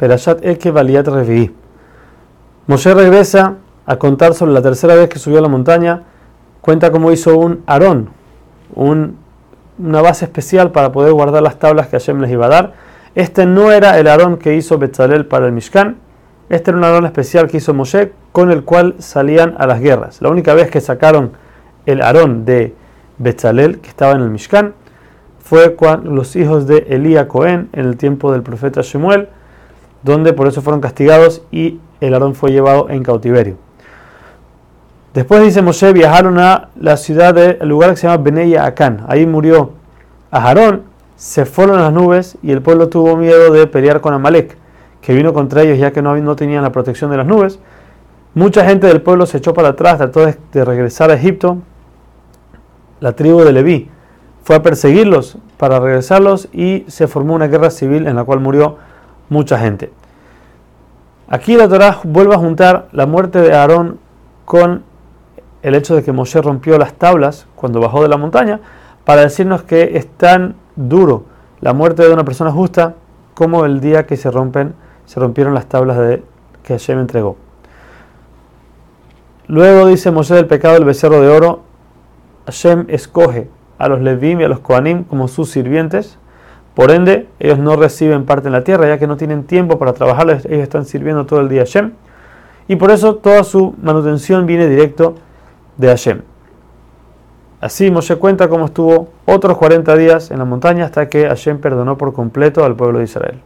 Perashat Eke Valiat Revi'i. Moshe regresa a contar sobre la tercera vez que subió a la montaña. Cuenta cómo hizo un arón, una base especial para poder guardar las tablas que Hashem les iba a dar. Este no era el arón que hizo Betzalel para el Mishkan. Este era un arón especial que hizo Moshe con el cual salían a las guerras. La única vez que sacaron el arón de Betzalel, que estaba en el Mishkan, fue cuando los hijos de Elías Cohen en el tiempo del profeta Shemuel, donde por eso fueron castigados y el Aarón fue llevado en cautiverio. Después dice Moshe, viajaron a la ciudad del lugar que se llama Beneya Acán. Ahí murió Aarón, se fueron a las nubes y el pueblo tuvo miedo de pelear con Amalek, que vino contra ellos ya que no, no tenían la protección de las nubes. Mucha gente del pueblo se echó para atrás, trató de regresar a Egipto. La tribu de Leví fue a perseguirlos para regresarlos y se formó una guerra civil en la cual murió mucha gente. Aquí la Torah vuelve a juntar la muerte de Aarón con el hecho de que Moshe rompió las tablas cuando bajó de la montaña para decirnos que es tan duro la muerte de una persona justa como el día que se rompen se rompieron las tablas de, que Hashem entregó. Luego dice Moshe del pecado del becerro de oro, Hashem escoge a los Levim y a los Kohanim como sus sirvientes, por ende ellos no reciben parte en la tierra ya que no tienen tiempo para trabajar, ellos están sirviendo todo el día a Hashem y por eso toda su manutención viene directo de Hashem. Así Moshe cuenta cómo estuvo otros 40 días en la montaña hasta que Hashem perdonó por completo al pueblo de Israel.